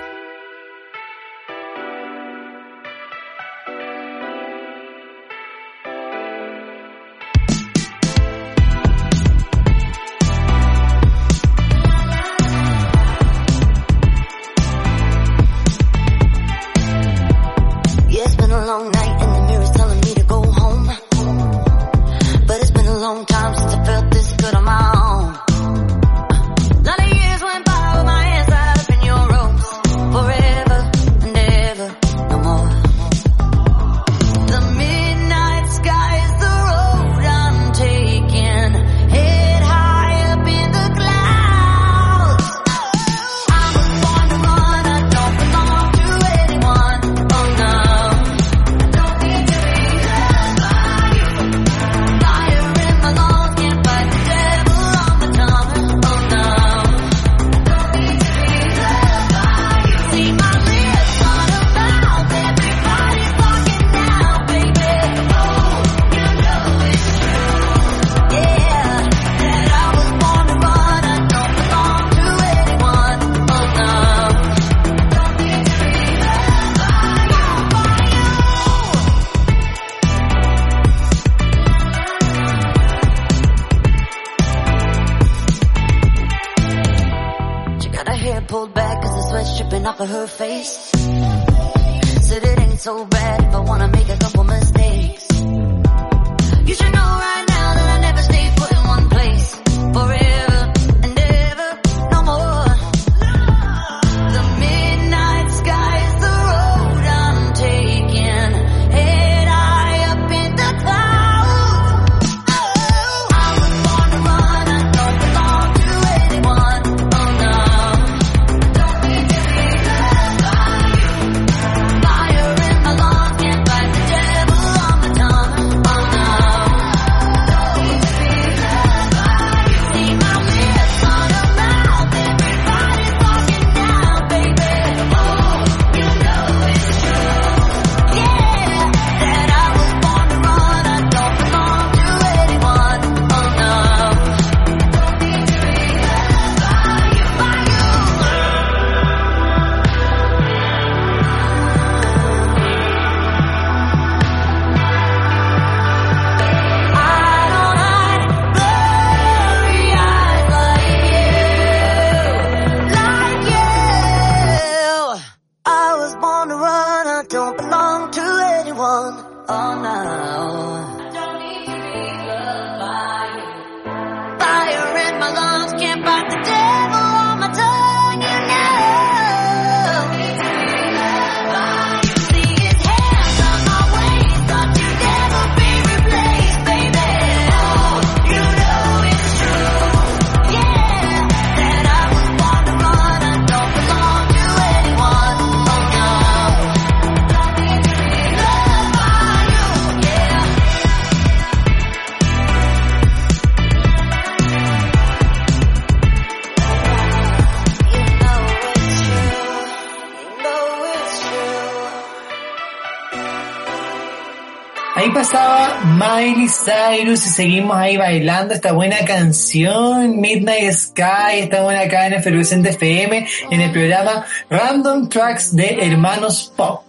S2: Pasaba Miley Cyrus y seguimos ahí bailando esta buena canción Midnight Sky, esta buena acá en Efervescente FM en el programa Random Tracks de Hermanos Pop.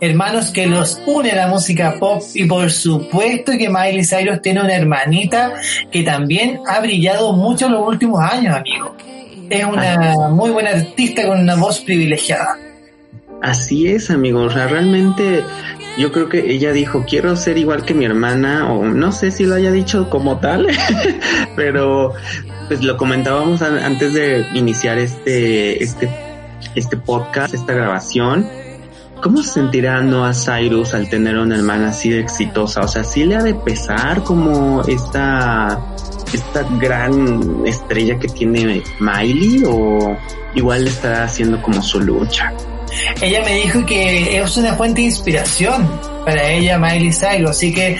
S2: Hermanos que los une la música pop y por supuesto que Miley Cyrus tiene una hermanita que también ha brillado mucho en los últimos años, amigo. Es una muy buena artista con una voz privilegiada.
S1: Así es, amigo. O sea, realmente yo creo que ella dijo, quiero ser igual que mi hermana, o no sé si lo haya dicho como tal, pero pues lo comentábamos antes de iniciar este, este, este podcast, esta grabación. ¿Cómo se sentirá Noah Cyrus al tener una hermana así de exitosa? O sea, ¿sí le ha de pesar como esta, esta gran estrella que tiene Miley o igual le estará haciendo como su lucha?
S2: Ella me dijo que es una fuente de inspiración para ella, Miley Cyrus, así que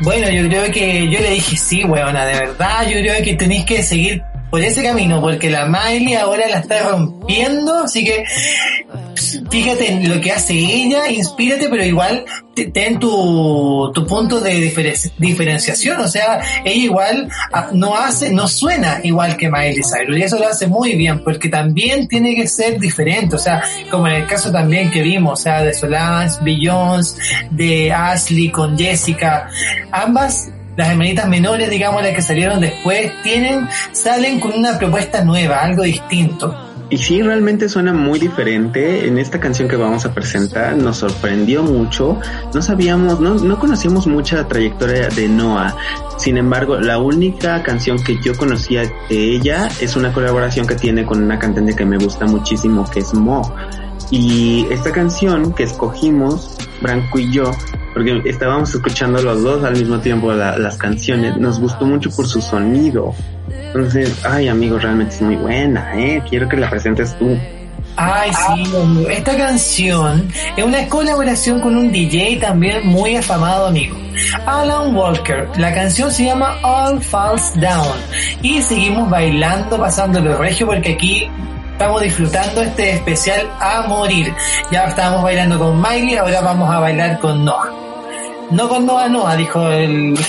S2: bueno, yo creo que yo le dije sí, weona, de verdad, yo creo que tenéis que seguir por ese camino, porque la Miley ahora la está rompiendo, así que fíjate en lo que hace ella, inspírate, pero igual ten tu, tu punto de diferenciación, o sea, ella igual ah, no hace, no suena igual que Miley Cyrus, y eso lo hace muy bien, porque también tiene que ser diferente, o sea, como en el caso también que vimos, o sea, de Solange, Beyoncé, de Ashley con Jessica, ambas las hermanitas menores, digamos, las que salieron después, tienen, salen con una propuesta nueva, algo distinto.
S1: Y sí, realmente suena muy diferente. En esta canción que vamos a presentar nos sorprendió mucho. No sabíamos, no, no conocíamos mucha trayectoria de Noah. Sin embargo, la única canción que yo conocía de ella es una colaboración que tiene con una cantante que me gusta muchísimo, que es Mo. Y esta canción que escogimos, Branco y yo, porque estábamos escuchando los dos al mismo tiempo las canciones, nos gustó mucho por su sonido. Entonces, ay amigo, realmente es muy buena, ¿eh? Quiero que la presentes tú.
S2: Ay, sí, esta canción es una colaboración con un DJ también muy afamado, amigo. Alan Walker. La canción se llama All Falls Down. Y seguimos bailando, pasándolo regio, porque aquí estamos disfrutando este especial a morir. Ya estábamos bailando con Miley, ahora vamos a bailar con Noah. No con Noah, Noah, dijo el...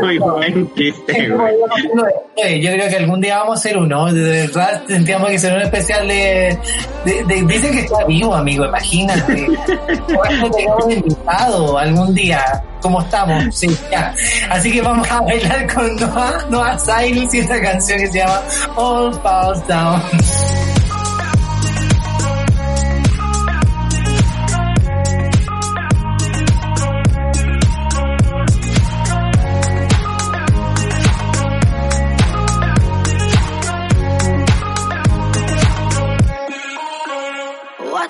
S1: Muy buen chiste, güey.
S2: Yo creo que algún día vamos a hacer uno. De verdad, sentíamos que será un especial de, Dicen que está vivo, amigo, imagínate. Ojalá tengamos invitado algún día. ¿Cómo estamos? Sí, ya. Así que vamos a bailar con Noah, Noah Cyrus y esta canción que se llama All Falls Down.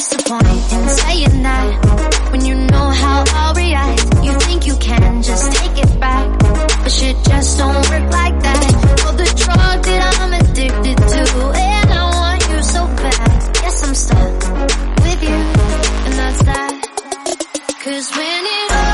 S2: What's the point in saying that when you know how I'll react? You think you can just take it back, but shit just don't work like that. Oh, the drug that I'm addicted to. and I'm stuck with you, and that's that. Cause when it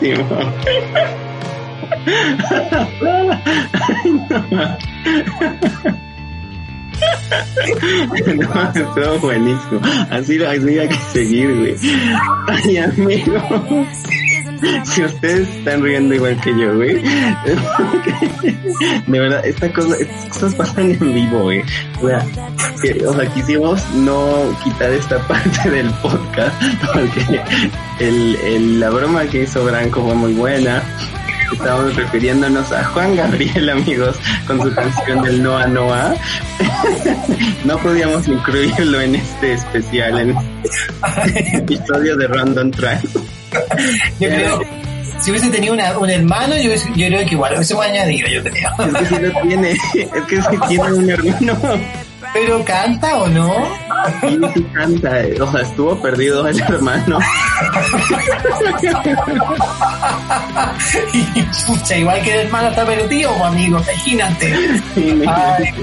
S1: Buenísimo. No, estuvo buenísimo. Así, así hay que seguir, güey. Ay, amigo. Si ustedes están riendo igual que yo, güey. De verdad, esta cosa, estas cosas pasan en vivo, güey. O sea, que- o sea, quisimos no quitar esta parte del podcast porque el, el- la broma que hizo Branco fue muy buena. Estábamos refiriéndonos a Juan Gabriel, amigos, con su canción del Noa Noa. No podíamos incluirlo en este especial, en este episodio de Random Track.
S2: Yo creo, si hubiese tenido una- un hermano, yo, yo creo que igual hubiésemos añadido, yo creo.
S1: Es que sí lo tiene, es que sí tiene un hermano.
S2: Pero canta o no?
S1: Sí, sí canta, o sea, estuvo perdido el hermano.
S2: Y pucha, igual que el hermano está perdido, pues, amigo, imagínate.
S1: Sí,
S2: Ay.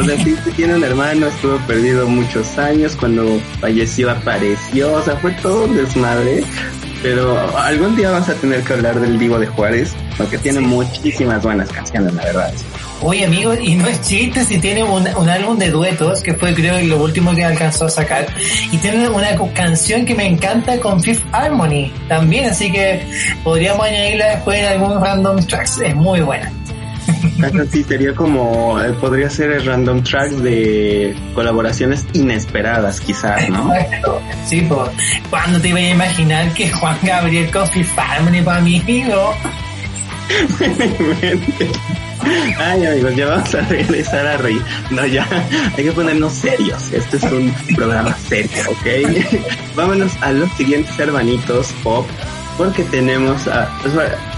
S1: O sea, sí, sí tiene un hermano, estuvo perdido muchos años, cuando falleció apareció, o sea, fue todo un desmadre. Pero algún día vas a tener que hablar del Divo de Juárez, porque tiene muchísimas buenas canciones, la verdad.
S2: Oye, amigo, y no es chiste si tiene un, un álbum de duetos, que fue creo lo último que alcanzó a sacar, y tiene una canción que me encanta con Fifth Harmony también, así que podríamos añadirla después en algún random tracks, es muy buena.
S1: Sí, sería como, eh, podría ser el random track de colaboraciones inesperadas, quizás, ¿no?
S2: Exacto. Sí, pues, ¿cuándo te iba a imaginar que Juan Gabriel con Fifth Harmony para mi amigo?
S1: Ay, amigos, ya vamos a regresar a reír. No, ya, hay que ponernos serios. Este es un programa serio, ¿ok? Vámonos a los siguientes hermanitos pop, porque tenemos a,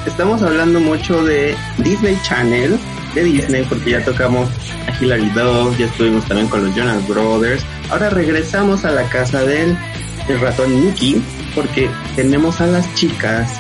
S1: estamos hablando mucho de Disney Channel, de Disney, porque ya tocamos a Hilary Duff, ya estuvimos también con los Jonas Brothers. Ahora regresamos a la casa del, del ratón Mickey, porque tenemos a las chicas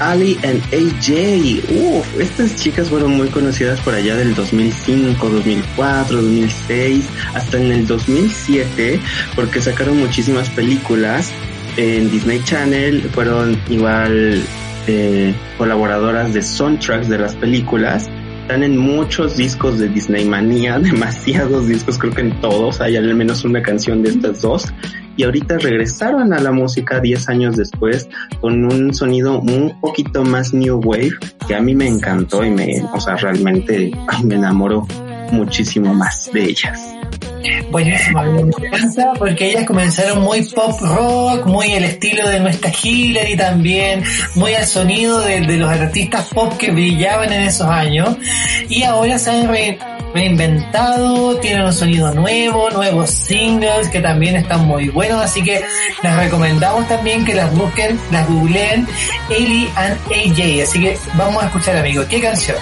S1: Ali and AJ. Uf, estas chicas fueron muy conocidas por allá del 2005, 2004, 2006, hasta en el 2007, porque sacaron muchísimas películas en Disney Channel, fueron igual eh, colaboradoras de soundtracks de las películas. Están en muchos discos de Disney Manía, demasiados discos, creo que en todos hay al menos una canción de estas dos. Y ahorita regresaron a la música 10 años después con un sonido un poquito más new wave que a mí me encantó y me, o sea, realmente me enamoró muchísimo más de ellas.
S2: Buenísimo, me encanta porque ellas comenzaron muy pop rock, muy el estilo de nuestra Hillary también, muy al sonido de, de los artistas pop que brillaban en esos años. Y ahora se han re- reinventado, tienen un sonido nuevo, nuevos singles que también están muy buenos, así que les recomendamos también que las busquen, las googleen, Ellie and AJ, así que vamos a escuchar amigos, ¿qué canción?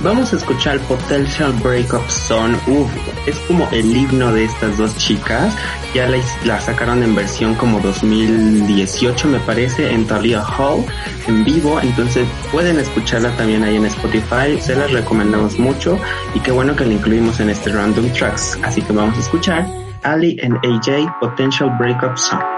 S4: Vamos a escuchar Potential Breakup Song. Uf, es como el himno de estas dos chicas. Ya la, la sacaron en versión como 2018 me parece en Talia Hall en vivo. Entonces pueden escucharla también ahí en Spotify. Se las recomendamos mucho y qué bueno que la incluimos en este Random Tracks. Así que vamos a escuchar Ali and AJ Potential Breakup Song.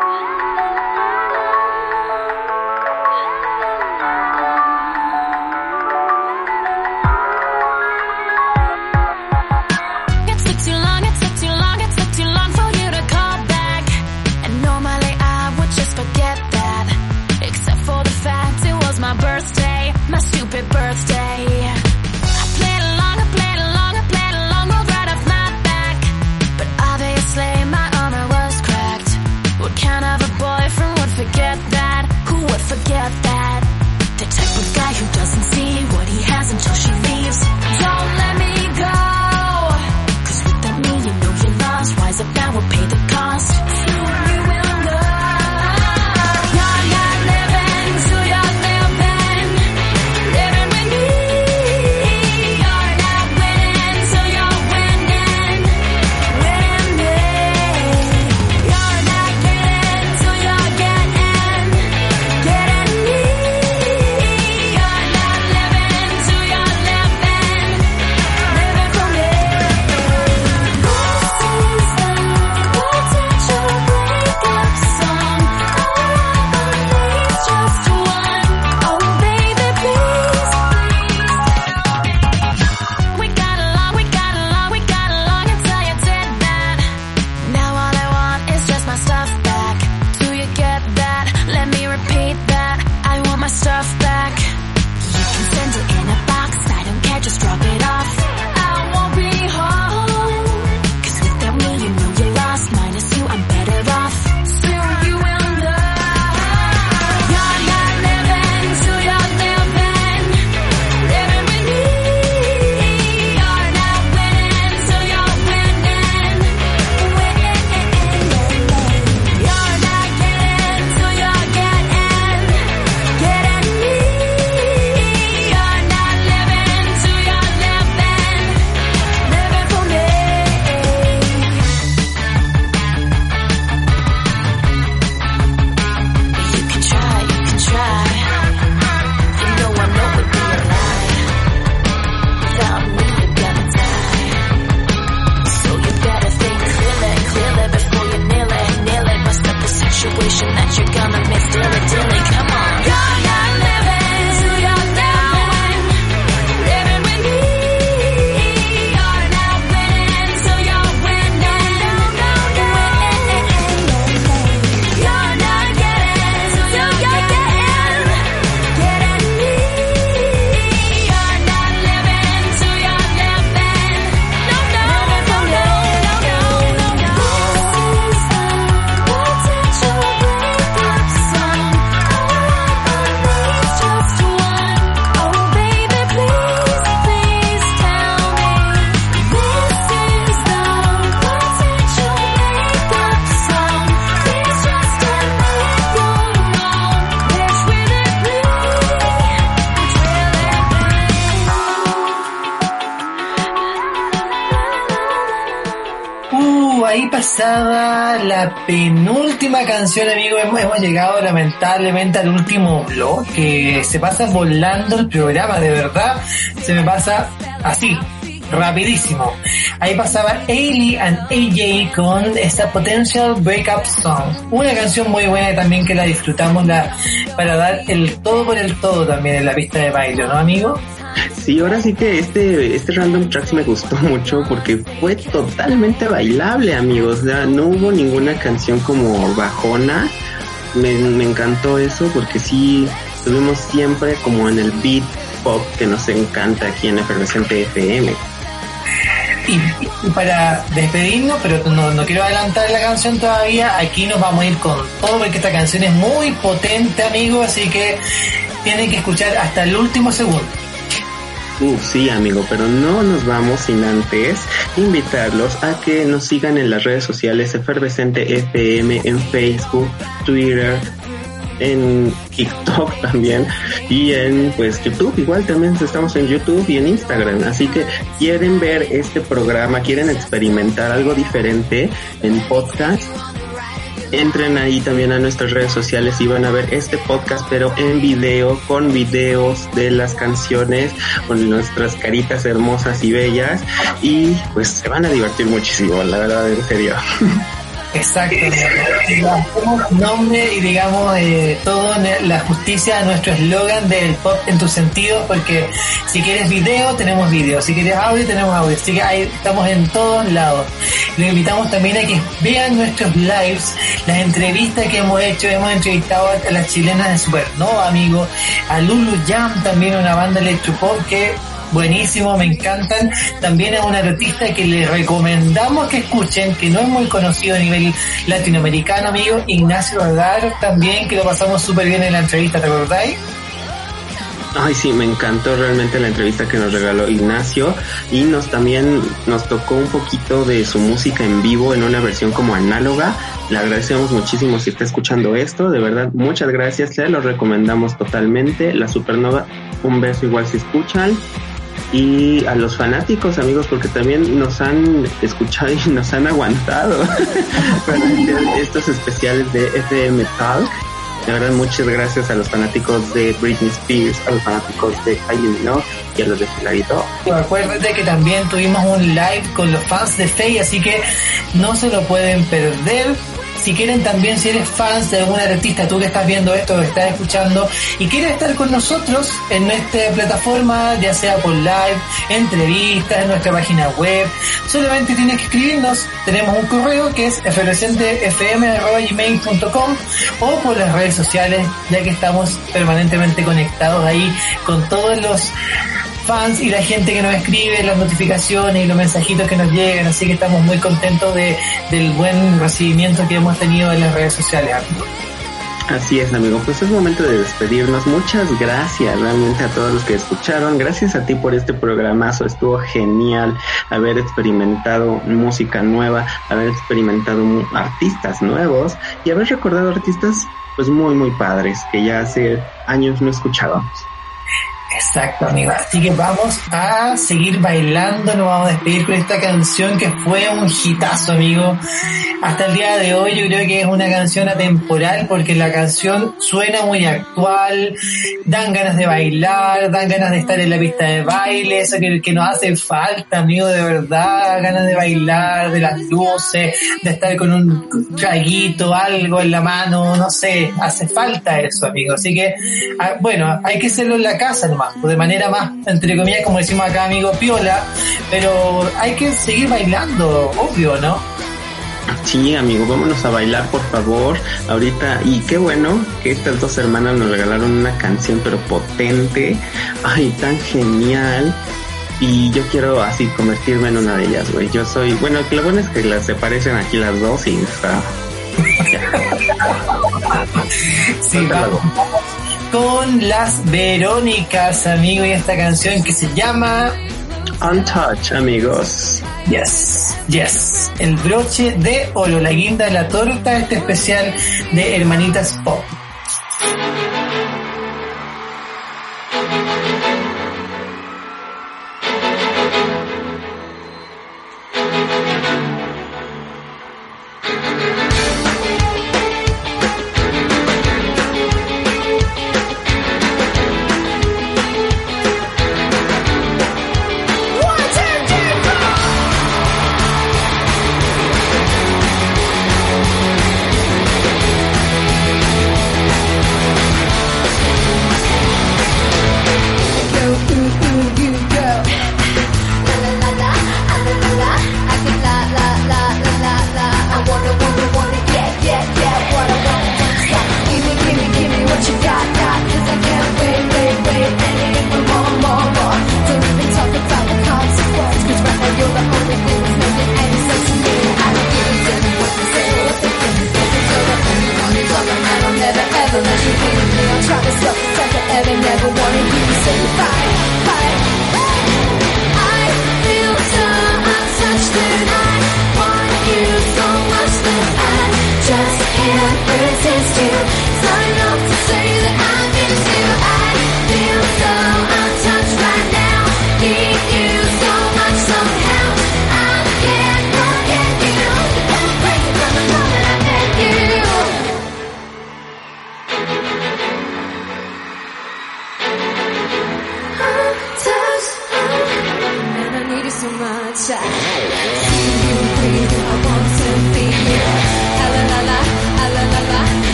S2: Penúltima canción, amigo. Hemos, llegado lamentablemente al último blog, que se pasa volando el programa, de verdad. Se me pasa así, rapidísimo. Ahí pasaba Ailey and AJ con esta Potential Breakup Song. Una canción muy buena también que la disfrutamos la, para dar el todo por el todo también en la pista de baile, ¿no, amigo?
S4: Sí, ahora sí que este, este Random Tracks me gustó mucho porque fue totalmente bailable, amigos. No hubo ninguna canción como bajona. Me, encantó eso porque sí estuvimos siempre como en el beat pop que nos encanta aquí en Efervescente FM.
S2: Y, y para despedirnos, pero no, no quiero adelantar la canción todavía, aquí nos vamos a ir con todo porque esta canción es muy potente, amigo, así que tienen que escuchar hasta el último segundo.
S4: Sí, amigo, pero no nos vamos sin antes invitarlos a que nos sigan en las redes sociales Efervescente FM en Facebook, Twitter,
S1: en TikTok también y en pues YouTube. Igual también estamos en YouTube y en Instagram. Así que quieren ver este programa quieren experimentar algo diferente en podcast entren ahí también a nuestras redes sociales y van a ver este podcast pero en video con videos de las canciones con nuestras caritas hermosas y bellas. Y pues se van a divertir muchísimo la verdad en serio
S2: Exacto. Damos nombre y digamos eh, todo la justicia a nuestro eslogan del pop en tus sentidos, porque si quieres video, tenemos video, si quieres audio, tenemos audio, así que ahí estamos en todos lados. Los invitamos también a que vean nuestros lives, las entrevistas que hemos hecho, hemos entrevistado a las chilenas de Supernova, amigo, a Lulu Jam, también una banda electropop que buenísimo, me encantan. También es un artista que les recomendamos que escuchen, que no es muy conocido a nivel latinoamericano, amigo, Ignacio Radar, también, que lo pasamos súper bien en la entrevista, ¿te acordáis?
S1: Ay, sí, me encantó realmente la entrevista que nos regaló Ignacio y nos también nos tocó un poquito de su música en vivo en una versión como análoga. Le agradecemos muchísimo si está escuchando esto, de verdad, muchas gracias, le lo recomendamos totalmente. La Supernova, un beso igual si escuchan y a los fanáticos amigos porque también nos han escuchado y nos han aguantado para hacer estos especiales de FM Talk. De verdad, muchas gracias a los fanáticos de Britney Spears, a los fanáticos de Kylie Minogue y a los de Hilary Duff.
S2: Acuérdate que también tuvimos un live con los fans de Faye, así que no se lo pueden perder si quieren también, si eres fans de alguna artista, tú que estás viendo esto, que estás escuchando, y quieres estar con nosotros en nuestra plataforma, ya sea por live, entrevistas, en nuestra página web, solamente tienes que escribirnos. Tenemos un correo que es efervescentefm.com o por las redes sociales, ya que estamos permanentemente conectados ahí con todos los fans y la gente que nos escribe, las notificaciones y los mensajitos que nos llegan, así que estamos muy contentos de, del buen recibimiento que hemos tenido en las redes sociales,
S1: Así es, amigo. Pues es momento de despedirnos. Muchas gracias realmente a todos los que escucharon. Gracias a ti por este programazo. Estuvo genial haber experimentado música nueva, haber experimentado artistas nuevos y haber recordado artistas pues muy, muy padres que ya hace años no escuchábamos.
S2: Exacto, amigo. Así que vamos a seguir bailando, nos vamos a despedir con esta canción que fue un hitazo, amigo. Hasta el día de hoy yo creo que es una canción atemporal porque la canción suena muy actual, dan ganas de bailar, dan ganas de estar en la pista de baile, eso que, que nos hace falta, amigo, de verdad, ganas de bailar, de las luces, de estar con un traguito, algo en la mano, no sé, hace falta eso, amigo. Así que, ah, bueno, hay que hacerlo en la casa. De manera más, entre comillas, como decimos acá, amigo, piola, pero hay que seguir bailando, obvio, ¿no?
S1: Sí, amigo, vámonos a bailar, por favor. Ahorita, y qué bueno que estas dos hermanas nos regalaron una canción, pero potente. Ay, tan genial. Y yo quiero así convertirme en una de ellas, güey. Yo soy, bueno, lo bueno es que las se parecen aquí las dos y está.
S2: sí, vamos con las Verónicas, amigo, y esta canción que se llama
S1: Untouch, amigos.
S2: Yes, yes. El broche de oro, la guinda de la torta, este especial de Hermanitas Pop.